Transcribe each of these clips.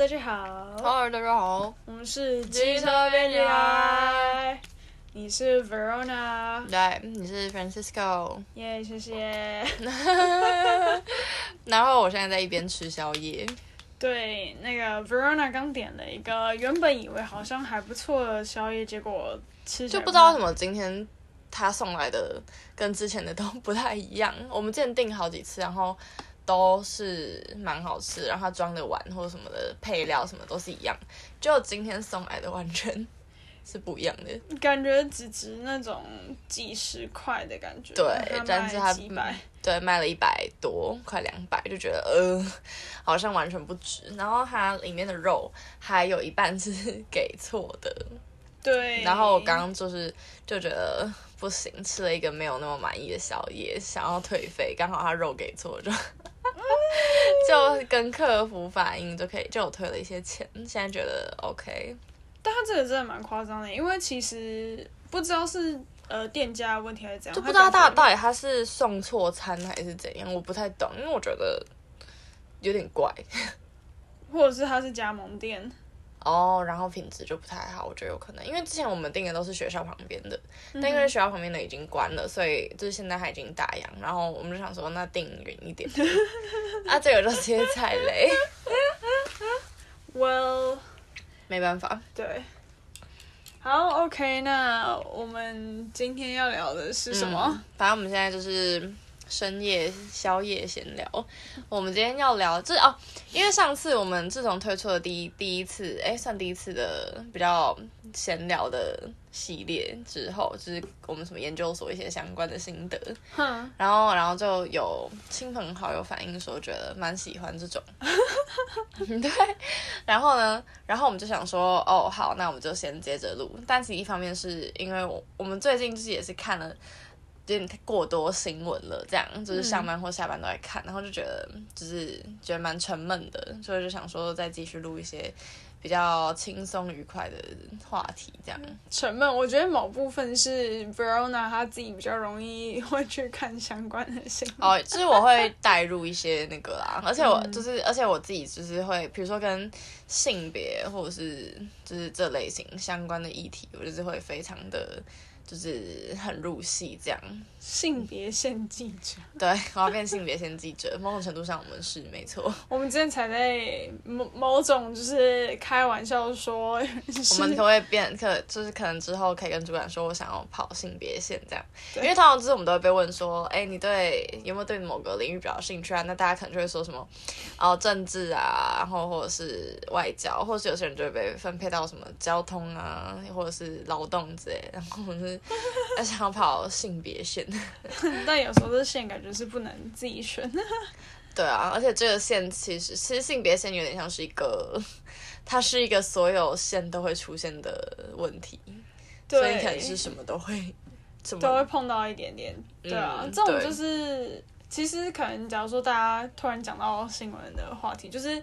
大家好。Hello，大家好。我们是机车编辑台。你是 Verona。对，你是 Francisco。耶，谢谢。然后我现在在一边吃宵夜。对，那个 Verona 刚点了一个原本以为好像还不错的宵夜，结果吃就不知道为什么今天他送来的跟之前的都不太一样。我们之前订好几次，然后。都是蛮好吃，然后它装的碗或者什么的配料什么都是一样，就今天送来的完全是不一样的，感觉只值那种几十块的感觉。对，但是它对卖了一百多，快两百，就觉得呃 好像完全不值。然后它里面的肉还有一半是给错的，对。然后我刚刚就是就觉得不行，吃了一个没有那么满意的宵夜，想要退费，刚好他肉给错就。就跟客服反映就可以，就有退了一些钱。现在觉得 OK，但他这个真的蛮夸张的，因为其实不知道是呃店家问题还是怎样，就不知道到到底他是送错餐还是怎样，我不太懂，因为我觉得有点怪，或者是他是加盟店。哦，oh, 然后品质就不太好，我觉得有可能，因为之前我们订的都是学校旁边的，嗯、但因为学校旁边的已经关了，所以就是现在还已经打烊，然后我们就想说那订远一点，啊，这个就直接踩雷，Well，没办法，对，好，OK，那我们今天要聊的是什么？嗯、反正我们现在就是。深夜宵夜闲聊，我们今天要聊这哦，因为上次我们自从推出了第一第一次，哎，算第一次的比较闲聊的系列之后，就是我们什么研究所一些相关的心得，嗯然后然后就有亲朋好友反映说觉得蛮喜欢这种，对，然后呢，然后我们就想说，哦，好，那我们就先接着录，但其实一方面是因为我我们最近就是也是看了。有点过多新闻了，这样就是上班或下班都在看，嗯、然后就觉得就是觉得蛮沉闷的，所以就想说再继续录一些比较轻松愉快的话题，这样。沉闷，我觉得某部分是 Verona 他自己比较容易会去看相关的新闻。哦，就是我会带入一些那个啦，而且我就是，嗯、而且我自己就是会，比如说跟性别或者是就是这类型相关的议题，我就是会非常的。就是很入戏这样，性别线记者，对，我要变性别线记者。某种程度上，我们是没错。我们之前才在某某种就是开玩笑说，我们可不可以变？可就是可能之后可以跟主管说，我想要跑性别线这样。因为通常就是我们都会被问说，哎、欸，你对有没有对某个领域比较兴趣啊？那大家可能就会说什么，哦，政治啊，然后或者是外交，或者是有些人就会被分配到什么交通啊，或者是劳动之类，然后是。而想要跑性别线，但有时候这线感觉是不能自己选。对啊，而且这个线其实其实性别线有点像是一个，它是一个所有线都会出现的问题，对所以可能是什么都会，什么都会碰到一点点。对啊，嗯、这种就是其实可能假如说大家突然讲到新闻的话题，就是。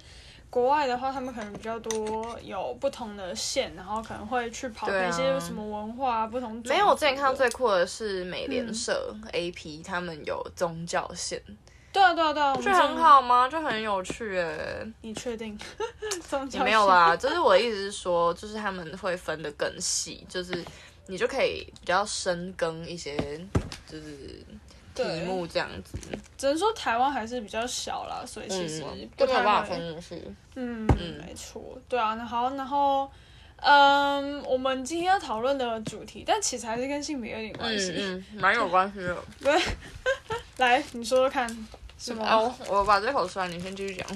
国外的话，他们可能比较多有不同的线，然后可能会去跑那些什么文化、啊、不同。没有，我之前看到最酷的是美联社 AP，、嗯、他们有宗教线。对啊，对啊，对啊，这很好吗？就很有趣诶。你确定？宗教线也没有啦，就是我的意思是说，就是他们会分的更细，就是你就可以比较深耕一些，就是。题目这样子，只能说台湾还是比较小啦，所以其实不太办法分析。嗯，嗯没错，对啊，那好，然后，嗯，我们今天要讨论的主题，但其实还是跟性别有点关系，嗯，蛮、嗯、有关系的。对，来，你说说看，什么？哦，我把这口吃完，你先继续讲。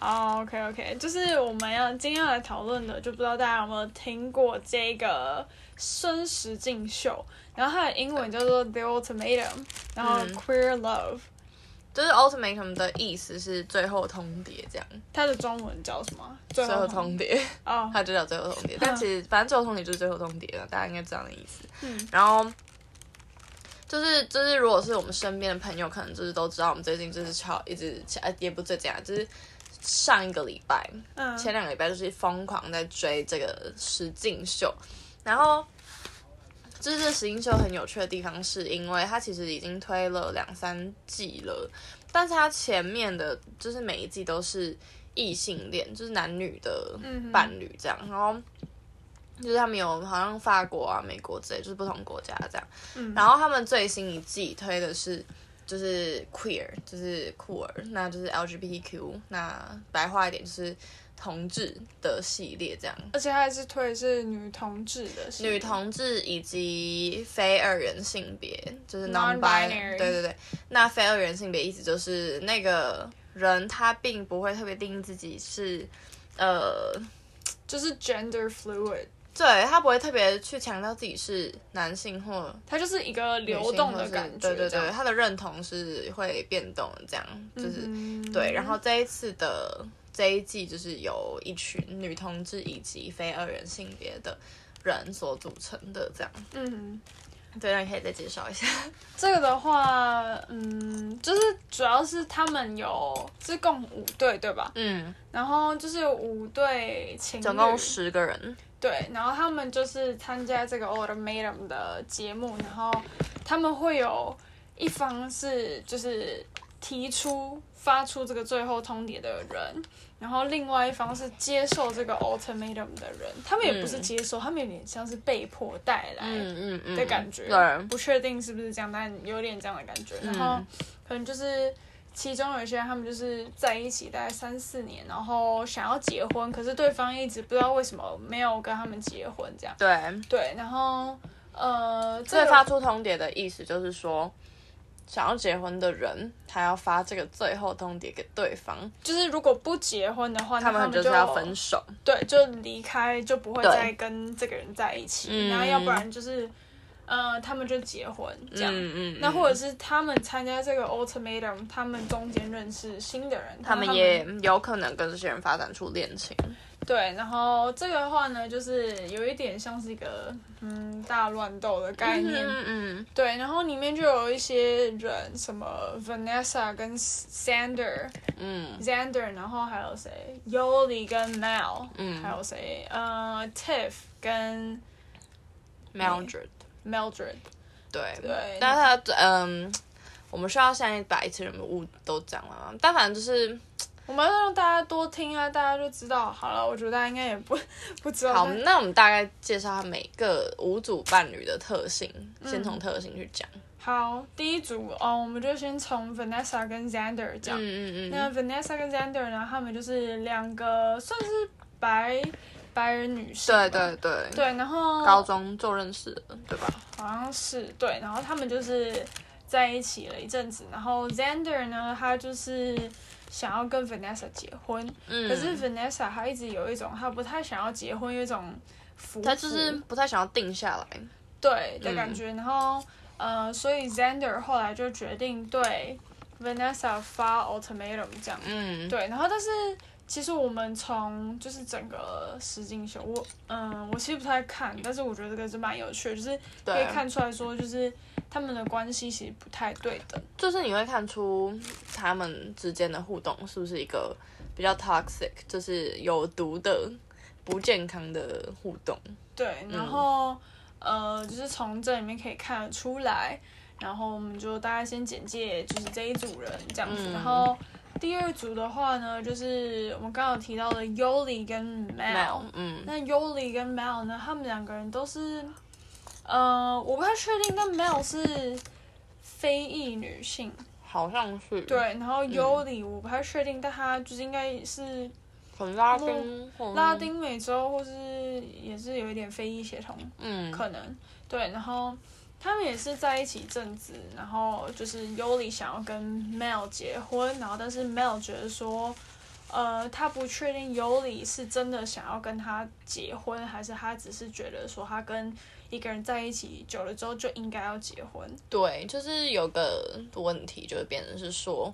哦、oh，OK，OK，okay, okay. 就是我们要今天要来讨论的，就不知道大家有没有听过这个生石静秀。然后它的英文叫做 The Ultimatum，然后 Queer Love，、嗯、就是 Ultimatum 的意思是最后通牒这样。它的中文叫什么？最后通牒。哦，它就叫最后通牒。嗯、但其实反正最后通牒就是最后通牒了，大家应该知道的意思。嗯。然后就是就是，如果是我们身边的朋友，可能就是都知道，我们最近就是超一直也不最近啊，就是上一个礼拜，嗯，前两个礼拜就是疯狂在追这个石静秀，然后。就是这石静秀很有趣的地方，是因为它其实已经推了两三季了，但是它前面的就是每一季都是异性恋，就是男女的伴侣这样，嗯、然后就是他们有好像法国啊、美国之类，就是不同国家这样。嗯、然后他们最新一季推的是就是 queer，就是酷儿，那就是 LGBTQ，那白话一点就是同志的系列这样。而且还是推是女同志的系列，女同志以及非二元性别，就是 non-binary。对对对，那非二元性别意思就是那个。人他并不会特别定义自己是，呃，就是 gender fluid，对，他不会特别去强调自己是男性或他就是一个流动的感觉，对对对，他的认同是会变动，这样就是、嗯、对。然后这一次的这一季就是由一群女同志以及非二人性别的人所组成的，这样，嗯。对，那你可以再介绍一下。这个的话，嗯，就是主要是他们有是共五队，对吧？嗯。然后就是五对情侣，总共十个人。对，然后他们就是参加这个 Ultimatum 的节目，然后他们会有一方是就是提出发出这个最后通牒的人。然后另外一方是接受这个 ultimatum 的人，他们也不是接受，嗯、他们有点像是被迫带来的感觉，嗯嗯嗯、不确定是不是这样，但有点这样的感觉。然后可能就是其中有一些人，他们就是在一起大概三四年，然后想要结婚，可是对方一直不知道为什么没有跟他们结婚，这样。对对，然后呃，这个发出通牒的意思就是说。想要结婚的人，他要发这个最后通牒给对方。就是如果不结婚的话，他们就是要分手。对，就离开，就不会再跟这个人在一起。对然后要不然就是，嗯、呃，他们就结婚这样。嗯嗯。那或者是他们参加这个 ultimatum，他们中间认识新的人，他们也有可能跟这些人发展出恋情。对，然后这个的话呢，就是有一点像是一个嗯大乱斗的概念，嗯，嗯对，然后里面就有一些人，什么 Vanessa 跟 Sander，嗯，Xander，然后还有谁，Yoli 跟 Mel，嗯，还有谁，呃，Tiff 跟 Mildred，Mildred，对。对，对但他嗯，我们需要现在把一次人物都讲了吗？但反正就是。我们要让大家多听啊，大家就知道好了。我觉得大家应该也不不知道。好，那我们大概介绍下每个五组伴侣的特性，嗯、先从特性去讲。好，第一组哦，我们就先从 Vanessa 跟 Xander 讲。嗯嗯嗯。那 Vanessa 跟 Xander 呢，他们就是两个算是白白人女性。对对对。对，然后高中就认识了，对吧？好像是对，然后他们就是在一起了一阵子，然后 Xander 呢，他就是。想要跟 Vanessa 结婚，嗯、可是 Vanessa 她一直有一种她不太想要结婚，有一种她就是不太想要定下来，对的感觉。嗯、然后，呃，所以 Zander 后来就决定对 Vanessa 发 ultimatum 这样，嗯，对。然后，但是其实我们从就是整个实境秀，我嗯，我其实不太看，但是我觉得这个是蛮有趣的，就是可以看出来说就是。他们的关系其实不太对等，就是你会看出他们之间的互动是不是一个比较 toxic，就是有毒的、不健康的互动。对，然后、嗯、呃，就是从这里面可以看得出来。然后我们就大概先简介，就是这一组人这样子。嗯、然后第二组的话呢，就是我们刚刚有提到的 Yoli 跟 Mel。嗯，那 Yoli 跟 Mel 呢，他们两个人都是。呃，我不太确定，但 Mel 是非裔女性，好像是。对，然后 Yoli 我不太确定，嗯、但她就是应该是很拉丁，拉丁美洲，或是也是有一点非裔血统，嗯，可能对。然后他们也是在一起一阵子，然后就是尤里想要跟 Mel 结婚，然后但是 Mel 觉得说，呃，他不确定尤里是真的想要跟他结婚，还是他只是觉得说他跟一个人在一起久了之后就应该要结婚。对，就是有个问题，就会变成是说，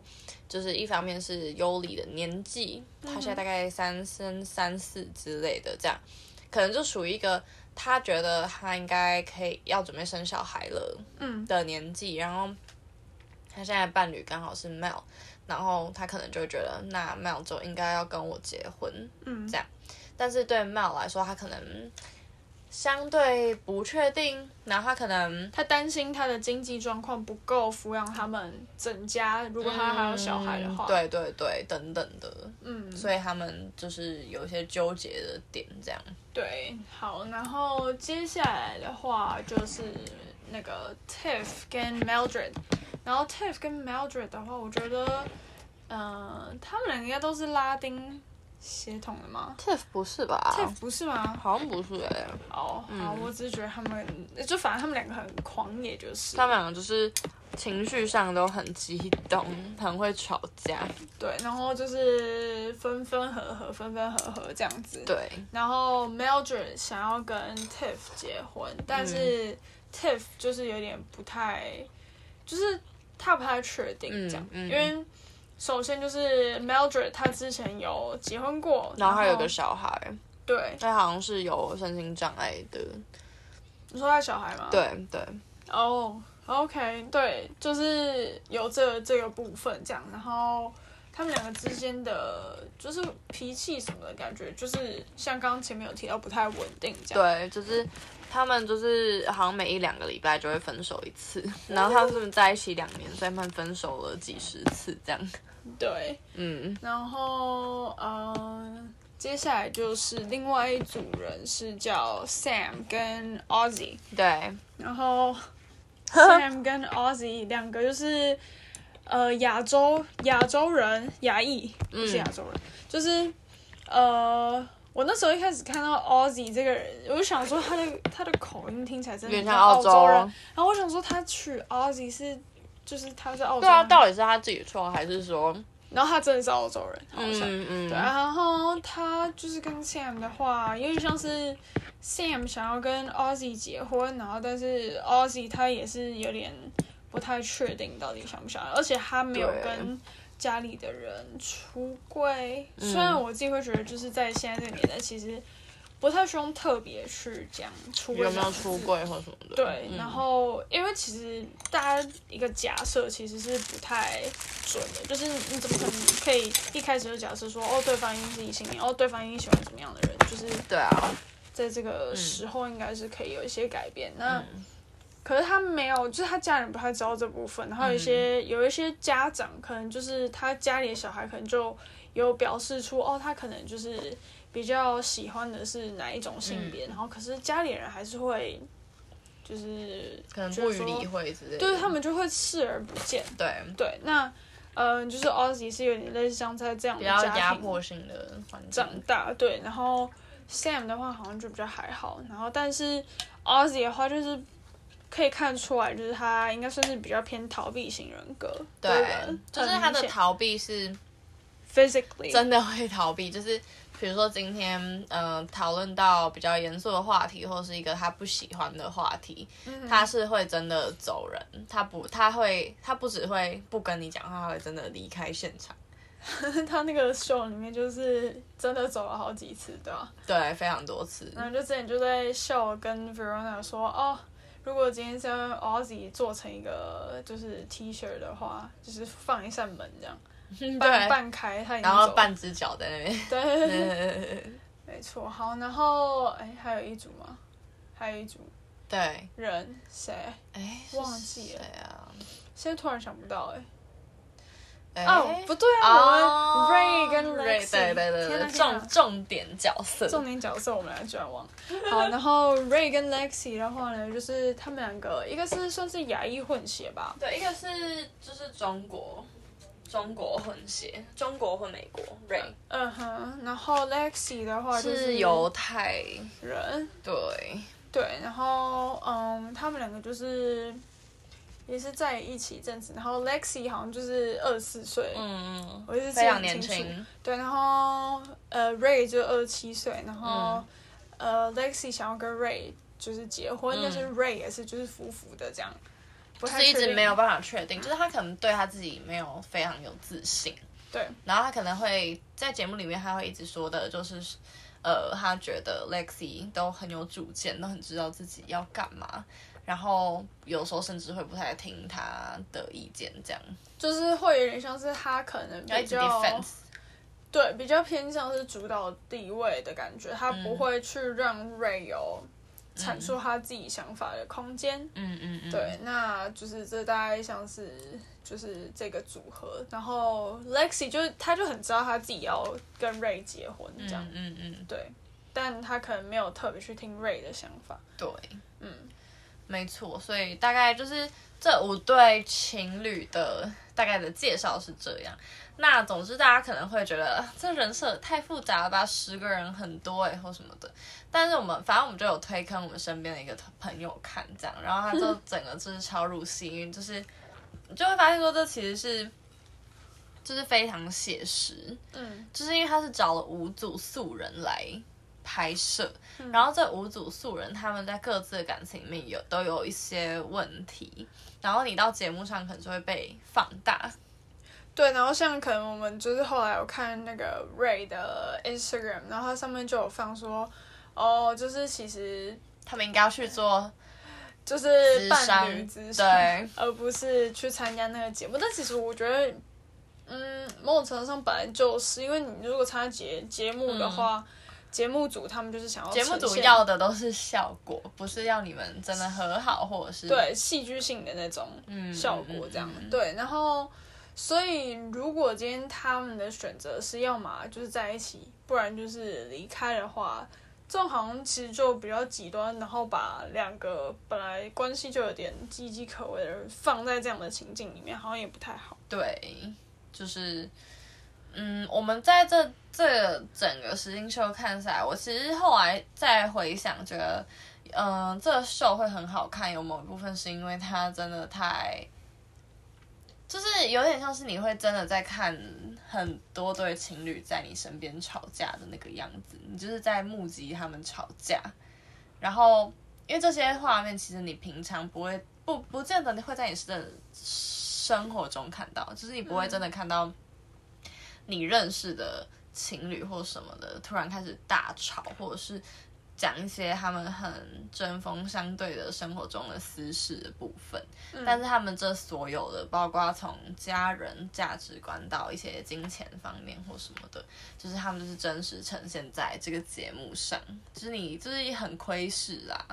就是一方面是尤里的年纪，他现在大概三三三四之类的，这样可能就属于一个他觉得他应该可以要准备生小孩了，嗯的年纪，嗯、然后他现在伴侣刚好是 Mel，然后他可能就觉得那 Mel 就应该要跟我结婚，嗯，这样，但是对 Mel 来说，他可能。相对不确定，然后他可能他担心他的经济状况不够抚养他们整家，如果他还有小孩的话，嗯、对对对，等等的，嗯，所以他们就是有一些纠结的点，这样。对，好，然后接下来的话就是那个 Tiff 跟 Mildred，然后 Tiff 跟 Mildred 的话，我觉得，呃，他们两个应该都是拉丁。血统的吗？Tiff 不是吧？Tiff 不是吗？好像不是哎。哦，好，我只是觉得他们，就反正他们两个很狂野，就是。他们两个就是情绪上都很激动，很会吵架。对，然后就是分分合合，分分合合这样子。对。然后 Mildred 想要跟 Tiff 结婚，但是 Tiff 就是有点不太，就是他不太确定这样，因为。首先就是 Mildred，他之前有结婚过，然后还有个小孩，对，他好像是有身心障碍的。你说他小孩吗？对对。哦、oh，OK，对，就是有这个、这个部分这样，然后他们两个之间的就是脾气什么的感觉，就是像刚刚前面有提到不太稳定这样。对，就是他们就是好像每一两个礼拜就会分手一次，然后他们在一起两年，所以他们分手了几十次这样。对，嗯，然后呃，接下来就是另外一组人是叫 Sam 跟 Ozzy，对，然后 Sam 跟 Ozzy 两个就是呃亚洲亚洲人，亚裔不是亚洲人，嗯、就是呃，我那时候一开始看到 Ozzy 这个人，我就想说他的他的口音听起来真的像澳洲人，然后我想说他取 Ozzy 是。就是他是澳洲人，对啊，到底是他自己错还是说？然后他真的是澳洲人，好像，嗯嗯，对。然后他就是跟 Sam 的话，因为像是 Sam 想要跟 Ozzy 结婚，然后但是 Ozzy 他也是有点不太确定到底想不想要，而且他没有跟家里的人出柜。虽然我自己会觉得，就是在现在这个年代，其实。不太需要特别去讲出柜，有没有出柜或什么的。对，嗯、然后因为其实大家一个假设其实是不太准的，就是你怎么可能可以一开始就假设说哦，对方一定是异性恋，哦，对方一定喜欢什么样的人，就是对啊，在这个时候应该是可以有一些改变。嗯、那、嗯、可是他没有，就是他家人不太知道这部分，然后有一些、嗯、有一些家长可能就是他家里的小孩可能就有表示出哦，他可能就是。比较喜欢的是哪一种性别，嗯、然后可是家里人还是会，就是可能不予理会之类的，对，他们就会视而不见。对对，那嗯、呃，就是 Ozzy 是有点类似像在这样的家庭压迫性的环境长大，对，然后 Sam 的话好像就比较还好，然后但是 Ozzy 的话就是可以看出来，就是他应该算是比较偏逃避型人格，对，对就是他的逃避是 physically 真的会逃避，就是。比如说今天，嗯、呃，讨论到比较严肃的话题，或是一个他不喜欢的话题，嗯、他是会真的走人，他不，他会，他不只会不跟你讲话，他会真的离开现场。他那个秀里面就是真的走了好几次，对吧？对，非常多次。然后就之前就在秀跟 Verona 说，哦，如果今天是用 Ozzy 做成一个就是 T 恤的话，就是放一扇门这样。半半开，他然后半只脚在那边。对，没错。好，然后哎，还有一组吗？还有一组。对。人谁？哎，忘记了。谁啊？现在突然想不到哎。哦，不对啊，我们 Ray 跟 Lexi。对对对对。重重点角色。重点角色，我们俩居然忘。好，然后 Ray 跟 Lexi 的话呢，就是他们两个，一个是算是亚裔混血吧。对，一个是就是中国。中国混血，中国混美国，Ray。嗯哼，然后 Lexi 的话就是犹太人，对对，然后嗯，他们两个就是也是在一起一阵子，然后 Lexi 好像就是二十四岁，嗯嗯，我是非常年轻，对，然后呃 Ray 就二十七岁，然后、嗯、呃 Lexi 想要跟 Ray 就是结婚，嗯、但是 Ray 也是就是服服的这样。不是一直没有办法确定，就是他可能对他自己没有非常有自信，对。然后他可能会在节目里面，他会一直说的，就是，呃，他觉得 Lexi 都很有主见，都很知道自己要干嘛，然后有时候甚至会不太听他的意见，这样。就是会有点像是他可能比较，对，比较偏向是主导地位的感觉，他不会去让 Ray 有。阐述他自己想法的空间。嗯嗯嗯，对，那就是这大概像是就是这个组合，然后 Lexi 就是他就很知道他自己要跟 Ray 结婚这样，嗯嗯，嗯对，但他可能没有特别去听 Ray 的想法。对，嗯，没错，所以大概就是这五对情侣的大概的介绍是这样。那总之，大家可能会觉得这人设太复杂了吧，十个人很多哎，或什么的。但是我们反正我们就有推坑我们身边的一个朋友看这样，然后他就 整个就是超入戏，因为就是你就会发现说这其实是就是非常写实，嗯，就是因为他是找了五组素人来拍摄，然后这五组素人他们在各自的感情里面有都有一些问题，然后你到节目上可能就会被放大。对，然后像可能我们就是后来有看那个 Ray 的 Instagram，然后他上面就有放说，哦，就是其实他们应该要去做，就是伴侣咨商，对，而不是去参加那个节目。但其实我觉得，嗯，某种程度上本来就是，因为你如果参加节节目的话，嗯、节目组他们就是想要节目组要的都是效果，不是要你们真的和好或者是对戏剧性的那种效果这样，嗯嗯嗯、对，然后。所以，如果今天他们的选择是要么就是在一起，不然就是离开的话，这种好像其实就比较极端，然后把两个本来关系就有点岌岌可危的人放在这样的情境里面，好像也不太好。对，就是，嗯，我们在这这整个实境秀看下来，我其实后来再回想，觉得，嗯、呃，这个秀会很好看，有某一部分是因为它真的太。就是有点像是你会真的在看很多对情侣在你身边吵架的那个样子，你就是在目击他们吵架，然后因为这些画面其实你平常不会不不见得你会在你的生活中看到，就是你不会真的看到你认识的情侣或什么的突然开始大吵，或者是。讲一些他们很针锋相对的生活中的私事的部分，嗯、但是他们这所有的，包括从家人价值观到一些金钱方面或什么的，就是他们就是真实呈现在这个节目上，就是你就是很窥视啦，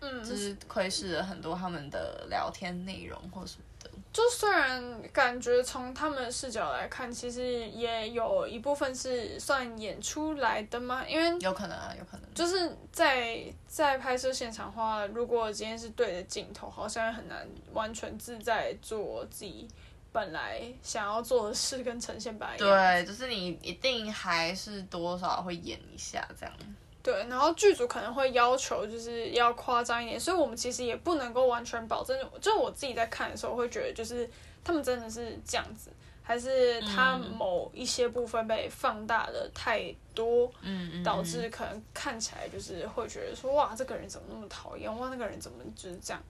嗯，就是窥视了很多他们的聊天内容或什么。就虽然感觉从他们的视角来看，其实也有一部分是算演出来的嘛，因为有可能啊，有可能就是在在拍摄现场的话，如果今天是对着镜头，好像很难完全自在做自己本来想要做的事跟呈现白。对，就是你一定还是多少会演一下这样。对，然后剧组可能会要求就是要夸张一点，所以我们其实也不能够完全保证。就我自己在看的时候，会觉得就是他们真的是这样子，还是他某一些部分被放大的太多，嗯，导致可能看起来就是会觉得说哇，这个人怎么那么讨厌？哇，那个人怎么就是这样？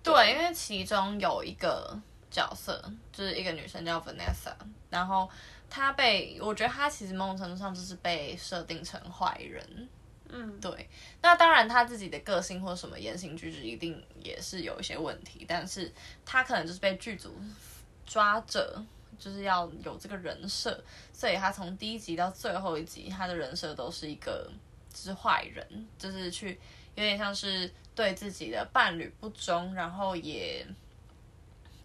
对，对，因为其中有一个角色就是一个女生叫 Vanessa，然后她被我觉得她其实某种程度上就是被设定成坏人。嗯，对，那当然他自己的个性或什么言行举止一定也是有一些问题，但是他可能就是被剧组抓着，就是要有这个人设，所以他从第一集到最后一集，他的人设都是一个就是坏人，就是去有点像是对自己的伴侣不忠，然后也。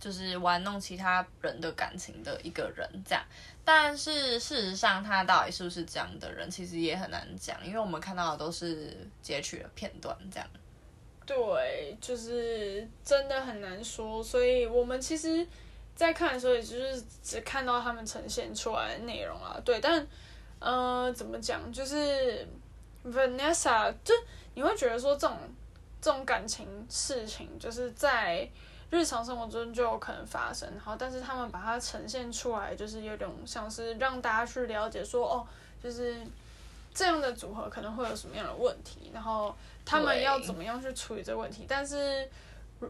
就是玩弄其他人的感情的一个人，这样。但是事实上，他到底是不是这样的人，其实也很难讲，因为我们看到的都是截取的片段，这样。对，就是真的很难说。所以我们其实，在看的时候，也就是只看到他们呈现出来的内容啊。对，但，呃，怎么讲？就是 Vanessa，就你会觉得说，这种这种感情事情，就是在。日常生活中就有可能发生，好，但是他们把它呈现出来，就是有种像是让大家去了解说，哦，就是这样的组合可能会有什么样的问题，然后他们要怎么样去处理这个问题。但是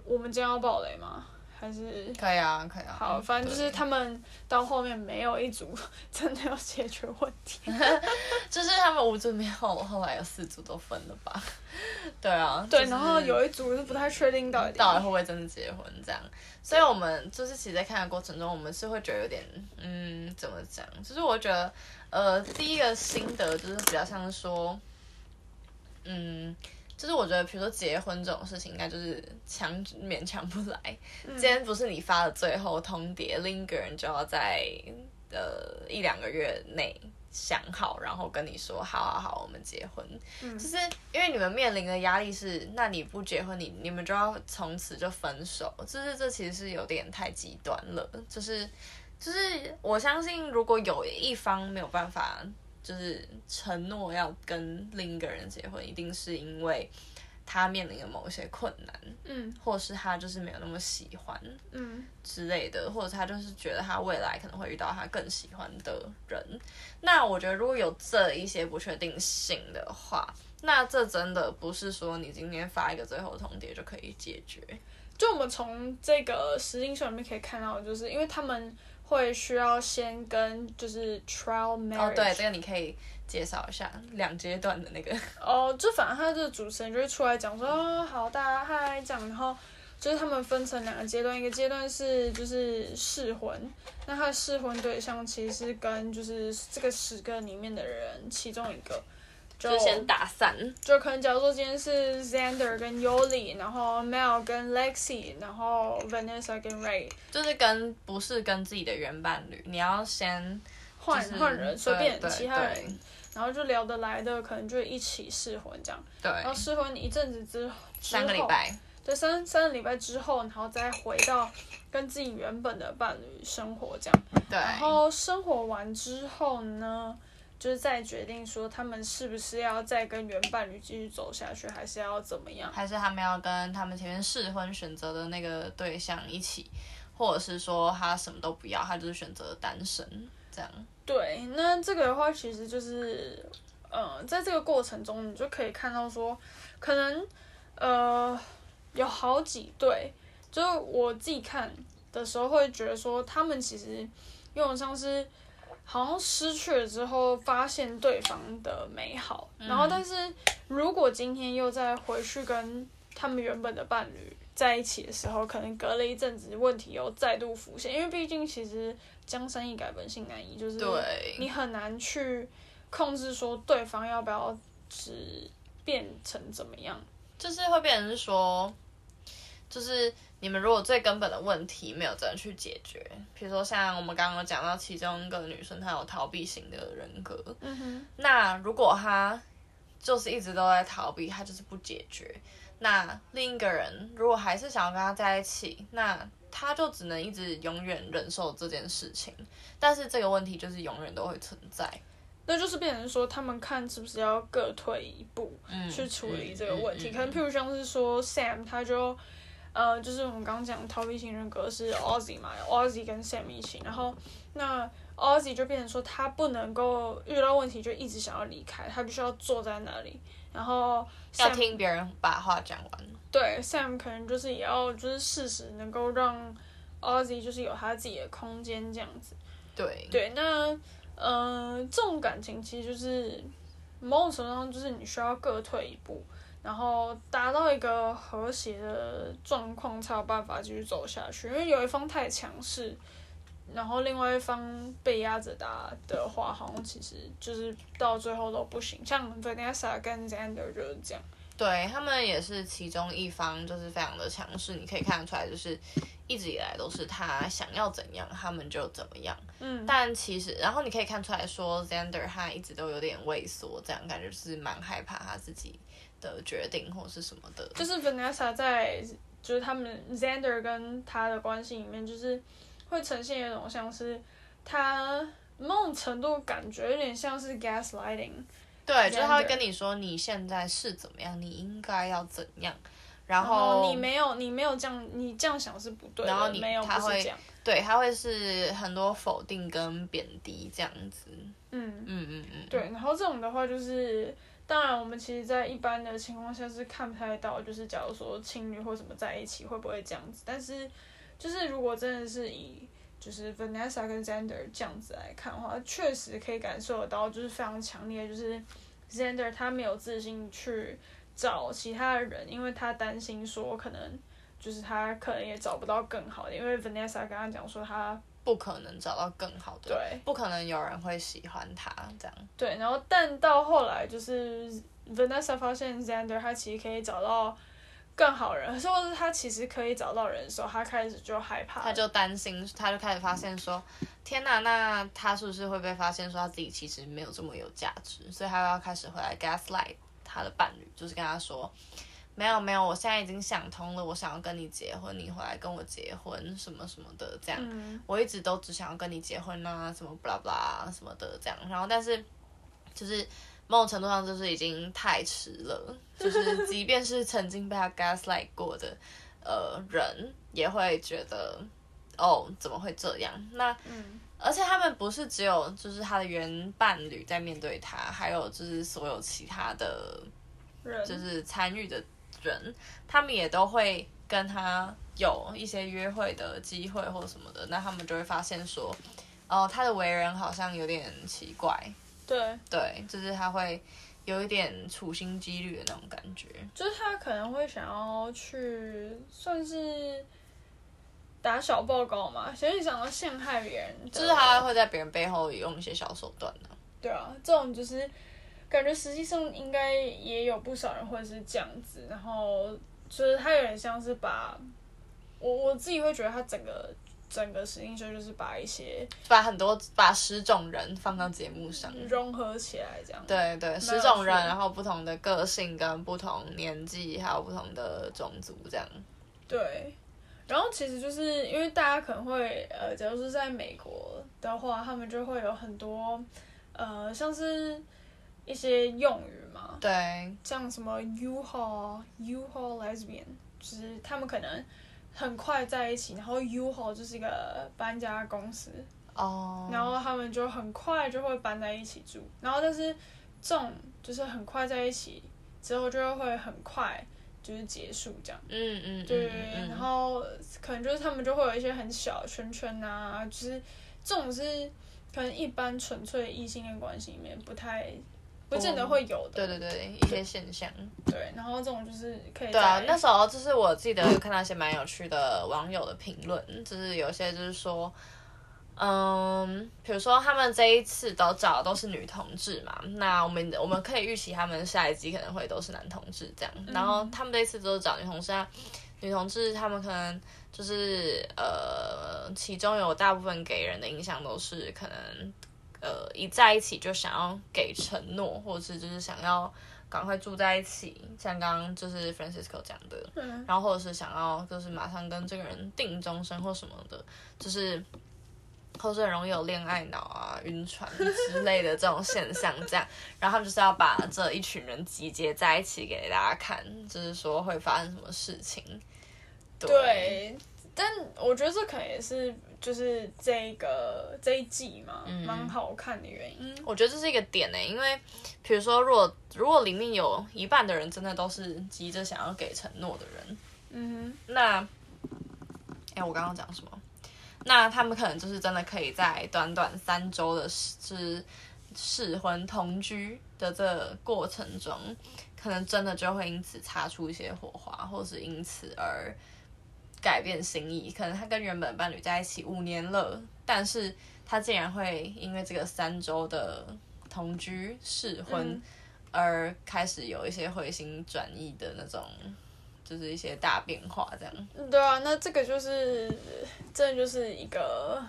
我们今天要爆雷吗？还是可以啊，可以啊。好，反正就是他们到后面没有一组 真的要解决问题，就是他们五组没有，后来有四组都分了吧？对啊，对，就是、然后有一组是不太确定到底到底会不会真的结婚这样，所以我们就是其实在看的过程中，我们是会觉得有点嗯，怎么讲？就是我觉得呃，第一个心得就是比较像是说，嗯。就是我觉得，比如说结婚这种事情，应该就是强勉强不来。嗯、今天不是你发的最后通牒，另一个人就要在呃一两个月内想好，然后跟你说，好好好，我们结婚。嗯、就是因为你们面临的压力是，那你不结婚，你你们就要从此就分手。就是这其实是有点太极端了。就是就是我相信，如果有一方没有办法。就是承诺要跟另一个人结婚，一定是因为他面临了某一些困难，嗯，或是他就是没有那么喜欢，嗯之类的，或者他就是觉得他未来可能会遇到他更喜欢的人。那我觉得如果有这一些不确定性的话，那这真的不是说你今天发一个最后通牒就可以解决。就我们从这个实境秀里面可以看到，就是因为他们。会需要先跟就是 trial marriage 哦，对，这个你可以介绍一下两阶段的那个哦，就反正他这个主持人就会出来讲说，哦，好，大家嗨讲，然后就是他们分成两个阶段，一个阶段是就是试婚，那他的试婚对象其实是跟就是这个十个里面的人其中一个。就，先打散，就可能假如说今天是 Xander 跟 Yoli，然后 Mel 跟 Lexi，然后 Vanessa 跟 Ray，就是跟不是跟自己的原伴侣，你要先换换人，随便其他人，然后就聊得来的，可能就一起试婚这样。对。然后试婚一阵子之后，三个礼拜。对，三三个礼拜之后，然后再回到跟自己原本的伴侣生活这样。对。然后生活完之后呢？就是再决定说他们是不是要再跟原伴侣继续走下去，还是要怎么样？还是他们要跟他们前面试婚选择的那个对象一起，或者是说他什么都不要，他就是选择单身这样。对，那这个的话其实就是，呃，在这个过程中，你就可以看到说，可能呃有好几对，就是我自己看的时候会觉得说，他们其实用得上是。好像失去了之后，发现对方的美好，嗯、然后但是如果今天又再回去跟他们原本的伴侣在一起的时候，可能隔了一阵子，问题又再度浮现，因为毕竟其实江山易改，本性难移，就是你很难去控制说对方要不要只变成怎么样，就是会变成是说，就是。你们如果最根本的问题没有真的去解决，比如说像我们刚刚有讲到其中一个女生，她有逃避型的人格，嗯哼，那如果她就是一直都在逃避，她就是不解决，那另一个人如果还是想要跟她在一起，那她就只能一直永远忍受这件事情，但是这个问题就是永远都会存在，那就是变成说他们看是不是要各退一步去处理这个问题，嗯嗯嗯嗯、可能譬如像是说 Sam 他就。呃，就是我们刚刚讲逃避型人格是 Ozzy 嘛，Ozzy 跟 Sam 一起，然后那 Ozzy 就变成说他不能够遇到问题就一直想要离开，他必须要坐在那里，然后要听别人把话讲完。对，Sam 可能就是也要就是事实能够让 Ozzy 就是有他自己的空间这样子。对对，那呃，这种感情其实就是某种程度上就是你需要各退一步。然后达到一个和谐的状况，才有办法继续走下去。因为有一方太强势，然后另外一方被压着打的话，好像其实就是到最后都不行。像 Vanessa 跟 Xander 就是这样。对，他们也是其中一方，就是非常的强势。你可以看得出来，就是一直以来都是他想要怎样，他们就怎么样。嗯。但其实，然后你可以看出来说，Xander 他一直都有点畏缩，这样感觉是蛮害怕他自己。的决定或是什么的，就是 Vanessa 在就是他们 Xander 跟他的关系里面，就是会呈现一种像是他某种程度感觉有点像是 gaslighting，对就是他会跟你说你现在是怎么样，你应该要怎样，然后，你没有你没有这样，你这样想是不对的，然后你没有他会对，他会是很多否定跟贬低这样子，嗯。嗯嗯嗯，对，然后这种的话就是。当然，我们其实，在一般的情况下是看不太到，就是假如说情侣或什么在一起会不会这样子。但是，就是如果真的是以就是 Vanessa 跟 Zander 这样子来看的话，确实可以感受得到，就是非常强烈，就是 Zander 他没有自信去找其他的人，因为他担心说可能就是他可能也找不到更好的，因为 Vanessa 刚刚讲说他不可能找到更好的，对，不可能有人会喜欢他这样。对，然后但到后来就是 Vanessa 发现 Xander 他其实可以找到更好人，或者是他其实可以找到人的时候，他开始就害怕，他就担心，他就开始发现说，天哪，那他是不是会被发现说他自己其实没有这么有价值，所以他要开始回来 gaslight 他的伴侣，就是跟他说。没有没有，我现在已经想通了，我想要跟你结婚，你回来跟我结婚，什么什么的，这样。嗯、我一直都只想要跟你结婚啊，什么 blah blah 什么的，这样。然后，但是，就是某种程度上，就是已经太迟了。就是，即便是曾经被他 gaslight 过的，呃，人也会觉得，哦，怎么会这样？那，嗯、而且他们不是只有就是他的原伴侣在面对他，还有就是所有其他的，就是参与的。人，他们也都会跟他有一些约会的机会或什么的，那他们就会发现说，哦，他的为人好像有点奇怪。对对，就是他会有一点处心积虑的那种感觉，就是他可能会想要去算是打小报告嘛，所以想要陷害别人，就是他会在别人背后用一些小手段呢。对啊，这种就是。感觉实际上应该也有不少人会是这样子，然后就是他有点像是把，我我自己会觉得他整个整个实境秀就是把一些把很多把十种人放到节目上融合起来这样。对对，十种人，然后不同的个性跟不同年纪，还有不同的种族这样。对，然后其实就是因为大家可能会呃，假如是在美国的话，他们就会有很多呃，像是。一些用语嘛，对，像什么 U-Haul、U-Haul lesbian，就是他们可能很快在一起，然后 U-Haul 就是一个搬家公司，哦，oh. 然后他们就很快就会搬在一起住，然后但是这种就是很快在一起之后就会很快就是结束这样，嗯嗯，对，然后可能就是他们就会有一些很小的圈圈啊，就是这种是可能一般纯粹异性恋关系里面不太。不见得会有的，对对对，一些现象。对，然后这种就是可以。对啊，那时候就是我记得有看到一些蛮有趣的网友的评论，就是有些就是说，嗯，比如说他们这一次都找的都是女同志嘛，那我们我们可以预期他们下一季可能会都是男同志这样，然后他们这一次都是找女同志啊，女同志他们可能就是呃，其中有大部分给人的印象都是可能。呃，一在一起就想要给承诺，或者是就是想要赶快住在一起，像刚刚就是 Francisco 讲的，嗯、然后或者是想要就是马上跟这个人定终身或什么的，就是或是很容易有恋爱脑啊、晕船之类的这种现象，这样，然后他们就是要把这一群人集结在一起给大家看，就是说会发生什么事情，对。对但我觉得这可能也是就是这个这一季嘛，蛮、嗯、好看的原因。我觉得这是一个点呢，因为比如说，如果如果里面有一半的人真的都是急着想要给承诺的人，嗯哼，那，哎，我刚刚讲什么？那他们可能就是真的可以在短短三周的是试婚同居的这个过程中，可能真的就会因此擦出一些火花，或是因此而。改变心意，可能他跟原本伴侣在一起五年了，但是他竟然会因为这个三周的同居试婚，而开始有一些回心转意的那种，就是一些大变化这样。对啊，那这个就是，这就是一个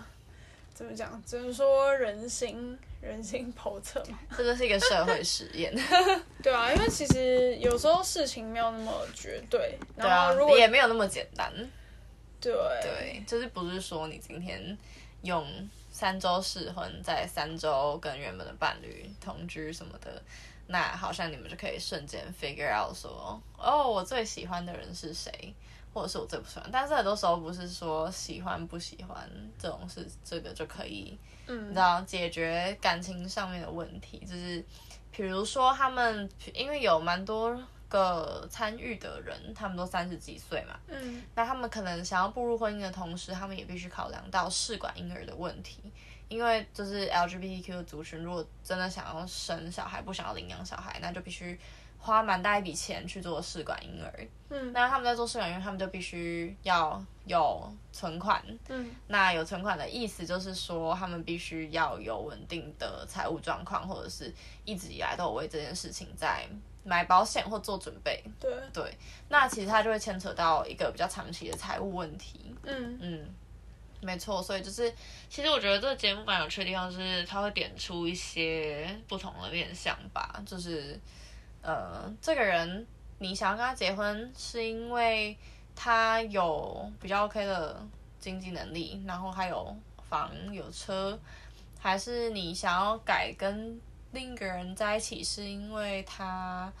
怎么讲？只能说人心人心叵测嘛。这就是一个社会实验。对啊，因为其实有时候事情没有那么绝对，然后如果也没有那么简单。对对，就是不是说你今天用三周试婚，在三周跟原本的伴侣同居什么的，那好像你们就可以瞬间 figure out 说，哦，我最喜欢的人是谁，或者是我最不喜欢。但是很多时候不是说喜欢不喜欢这种事，这个就可以，嗯，你知道解决感情上面的问题，就是比如说他们因为有蛮多。个参与的人，他们都三十几岁嘛，嗯，那他们可能想要步入婚姻的同时，他们也必须考量到试管婴儿的问题，因为就是 LGBTQ 的族群，如果真的想要生小孩，不想要领养小孩，那就必须花蛮大一笔钱去做试管婴儿。嗯，那他们在做试管婴儿，他们就必须要有存款。嗯，那有存款的意思就是说，他们必须要有稳定的财务状况，或者是一直以来都有为这件事情在买保险或做准备。对对，那其实它就会牵扯到一个比较长期的财务问题。嗯嗯，没错，所以就是，其实我觉得这个节目蛮有趣的地方是，它会点出一些不同的面向吧，就是。呃，这个人你想要跟他结婚，是因为他有比较 OK 的经济能力，然后还有房有车，还是你想要改跟另一个人在一起，是因为他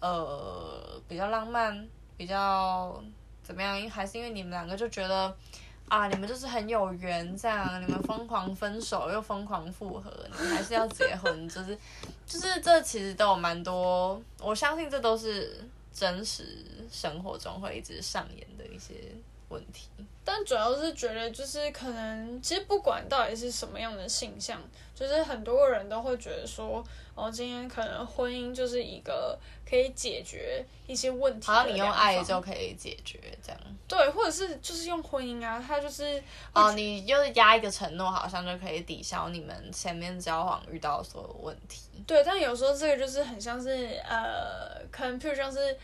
呃比较浪漫，比较怎么样？还是因为你们两个就觉得？啊！你们就是很有缘，这样你们疯狂分手又疯狂复合，你们还是要结婚，就是 就是这其实都有蛮多，我相信这都是真实生活中会一直上演的一些问题。但主要是觉得，就是可能其实不管到底是什么样的性向，就是很多人都会觉得说，哦，今天可能婚姻就是一个可以解决一些问题，好像你用爱就可以解决这样。对，或者是就是用婚姻啊，它就是哦，你就是压一个承诺，好像就可以抵消你们前面交往遇到的所有问题。对，但有时候这个就是很像是呃，可能譬如像是。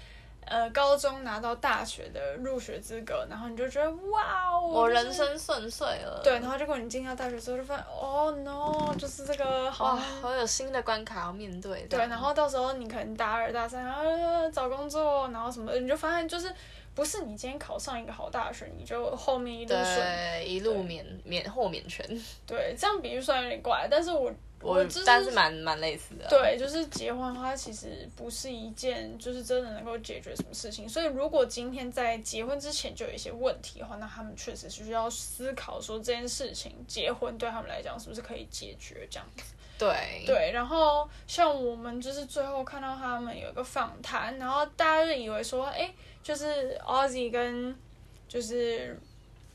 呃，高中拿到大学的入学资格，然后你就觉得哇哦，我人生顺遂了。对，然后结果你进到大学之后就发现，哦 no，就是这个好，好有新的关卡要面对。对，然后到时候你可能大二大三，然后找工作，然后什么的，你就发现就是不是你今天考上一个好大学，你就后面一路顺，一路免免后免权。对，这样比喻虽然有点怪，但是我。我但是蛮蛮类似的。对，就是结婚的话，其实不是一件就是真的能够解决什么事情。所以如果今天在结婚之前就有一些问题的话，那他们确实是需要思考说这件事情，结婚对他们来讲是不是可以解决这样子。对对，然后像我们就是最后看到他们有一个访谈，然后大家就以为说，哎，就是 Ozzy 跟就是。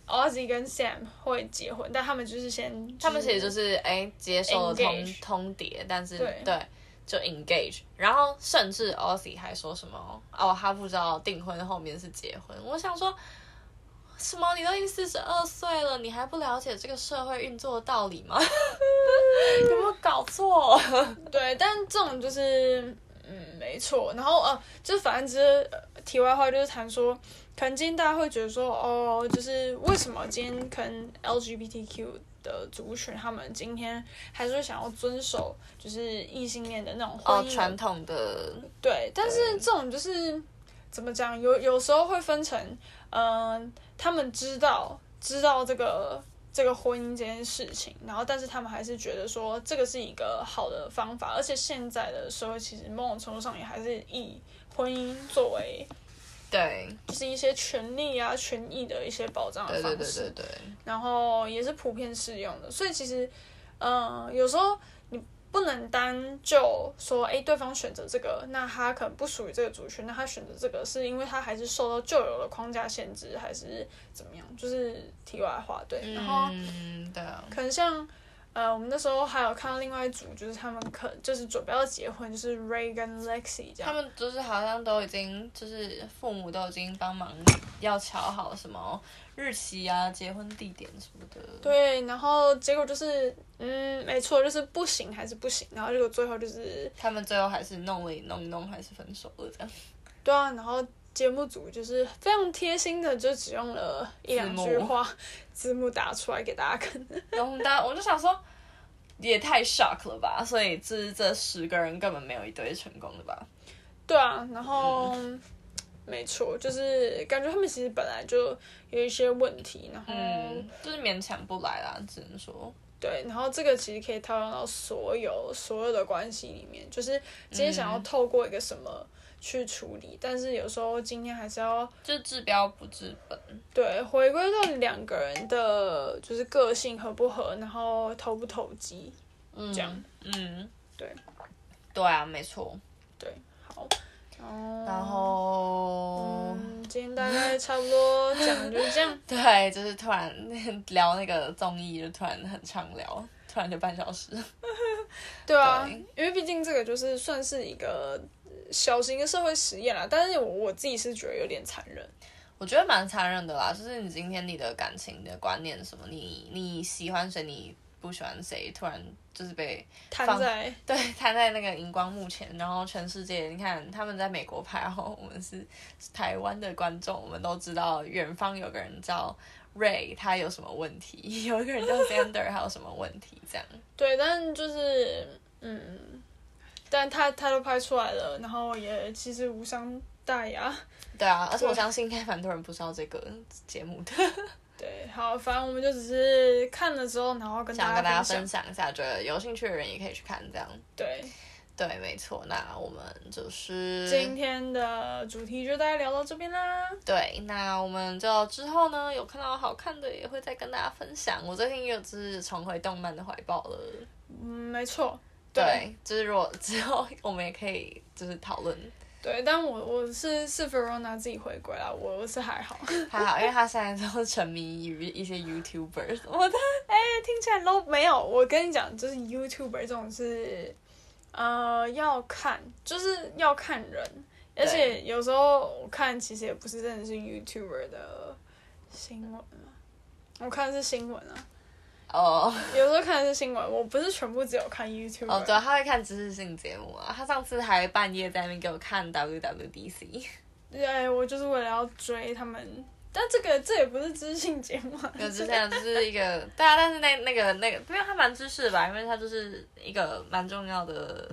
Ozzy 跟 Sam 会结婚，但他们就是先，就是、他们其实就是哎接受了通通牒，但是对，对就 engage，然后甚至 Ozzy 还说什么哦，他不知道订婚后面是结婚。我想说什么？你都已经四十二岁了，你还不了解这个社会运作的道理吗？有没有搞错？对，但这种就是嗯没错，然后呃，就反正只是题外话，就是谈说。可能今天大家会觉得说，哦，就是为什么今天可能 LGBTQ 的族群，他们今天还是会想要遵守就是异性恋的那种婚姻传统的。对，但是这种就是怎么讲，有有时候会分成，嗯、呃，他们知道知道这个这个婚姻这件事情，然后但是他们还是觉得说这个是一个好的方法，而且现在的社会其实某种程度上也还是以婚姻作为。对，就是一些权利啊、权益的一些保障的方式，对对对对对，然后也是普遍适用的。所以其实，嗯、呃，有时候你不能单就说，哎，对方选择这个，那他可能不属于这个族群，那他选择这个是因为他还是受到旧有的框架限制，还是怎么样？就是题外话，对。然后，嗯，对啊，可能像。呃，我们那时候还有看到另外一组，就是他们可就是准备要结婚，就是 Ray 跟 Lexi 这样。他们就是好像都已经，就是父母都已经帮忙要瞧好什么日期啊、结婚地点什么的。对，然后结果就是，嗯，没错，就是不行还是不行，然后结果最后就是他们最后还是弄了弄一弄，还是分手了这样。对啊，然后节目组就是非常贴心的，就只用了一两句话。字幕打出来给大家看，然后大家我就想说，也太 shock 了吧！所以这这十个人根本没有一对成功的吧？对啊，然后、嗯、没错，就是感觉他们其实本来就有一些问题，然后、嗯、就是勉强不来啦，只能说对。然后这个其实可以套用到所有所有的关系里面，就是今天想要透过一个什么。嗯去处理，但是有时候今天还是要就治标不治本，对，回归到两个人的就是个性合不合，然后投不投机，嗯，这样，嗯，对，对啊，没错，对，好，然后，嗯，今天大概 差不多讲就是这样，对，就是突然 聊那个综艺，就突然很畅聊，突然就半小时，对啊，对因为毕竟这个就是算是一个。小型的社会实验啦，但是我我自己是觉得有点残忍。我觉得蛮残忍的啦，就是你今天你的感情的观念什么，你你喜欢谁，你不喜欢谁，突然就是被摊在 对摊在那个荧光幕前，然后全世界你看他们在美国拍，然后我们是，台湾的观众，我们都知道远方有个人叫 Ray，他有什么问题，有一个人叫 Xander，他有什么问题这样。对，但就是嗯，但他他都拍出来了，然后也其实无伤大雅。对啊，而且我相信应该蛮多人不知道这个节目的。对，好，反正我们就只是看了之后，然后跟大家想跟大家分享一下，觉得有兴趣的人也可以去看这样。对，对，没错。那我们就是今天的主题就大家聊到这边啦。对，那我们就之后呢，有看到好看的也会再跟大家分享。我最近又是重回动漫的怀抱了。嗯，没错。对，就是如果之后我们也可以就是讨论。对，但我我是是 Verona 自己回归了，我我是还好，还好，因为他现在都沉迷于一些 YouTuber 什么 的，哎，听起来都没有。我跟你讲，就是 YouTuber 这种是，呃，要看，就是要看人，而且有时候我看其实也不是真的是 YouTuber 的新闻啊，我看的是新闻啊。哦，有时候看的是新闻，我不是全部只有看 YouTube。哦，对，他会看知识性节目啊。他上次还半夜在那边给我看 WWDC。对，我就是为了要追他们。但这个这也不是知识性节目啊。有知识，就是一个对啊，但是那那个那个，因为他蛮知识的吧，因为他就是一个蛮重要的。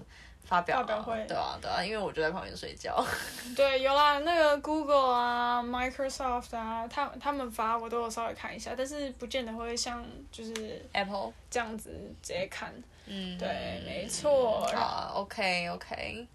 发表，发表会，对啊，对啊，因为我就在旁边睡觉。对，有啦，那个 Google 啊，Microsoft 啊，他他们发我都有稍微看一下，但是不见得会像就是 Apple 这样子直接看。嗯，对，没错。好，OK OK。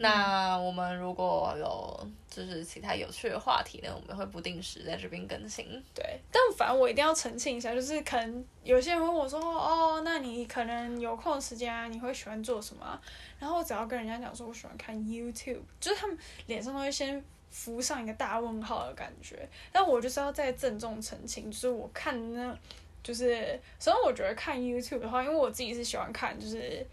那我们如果有就是其他有趣的话题呢，我们会不定时在这边更新。对，但反正我一定要澄清一下，就是可能有些人问我说：“哦，那你可能有空的时间啊，你会喜欢做什么？”然后我只要跟人家讲说我喜欢看 YouTube，就是他们脸上都会先浮上一个大问号的感觉。但我就是要再郑重澄清，就是我看那，就是首先我觉得看 YouTube 的话，因为我自己是喜欢看，就是。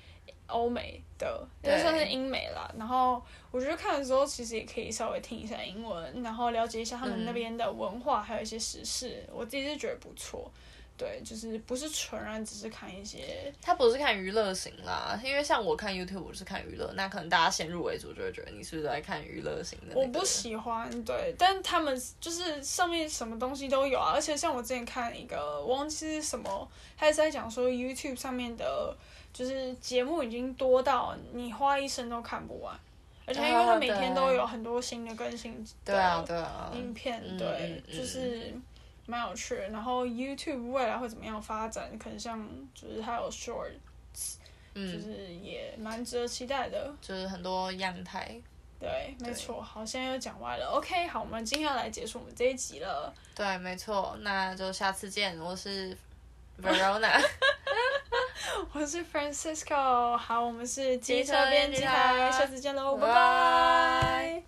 欧美的，就算是英美啦。然后我觉得看的时候，其实也可以稍微听一下英文，然后了解一下他们那边的文化，还有一些时事。嗯、我自己是觉得不错，对，就是不是纯然只是看一些。他不是看娱乐型啦，因为像我看 YouTube，我是看娱乐，那可能大家先入为主就会觉得你是不是在看娱乐型的、那个。我不喜欢，对，但他们就是上面什么东西都有啊，而且像我之前看一个，我忘记是什么，他是在讲说 YouTube 上面的。就是节目已经多到你花一生都看不完，而且因为它每天都有很多新的更新的影片，对，就是蛮有趣的。然后 YouTube 未来会怎么样发展？可能像就是还有 Shorts，就是也蛮值得期待的。就是很多样态。对，没错。好，现在又讲歪了。OK，好，我们今天要来结束我们这一集了。对，没错。那就下次见。我是 Verona。我是 Francisco，好，我们是机车编辑台，下次见喽，拜拜。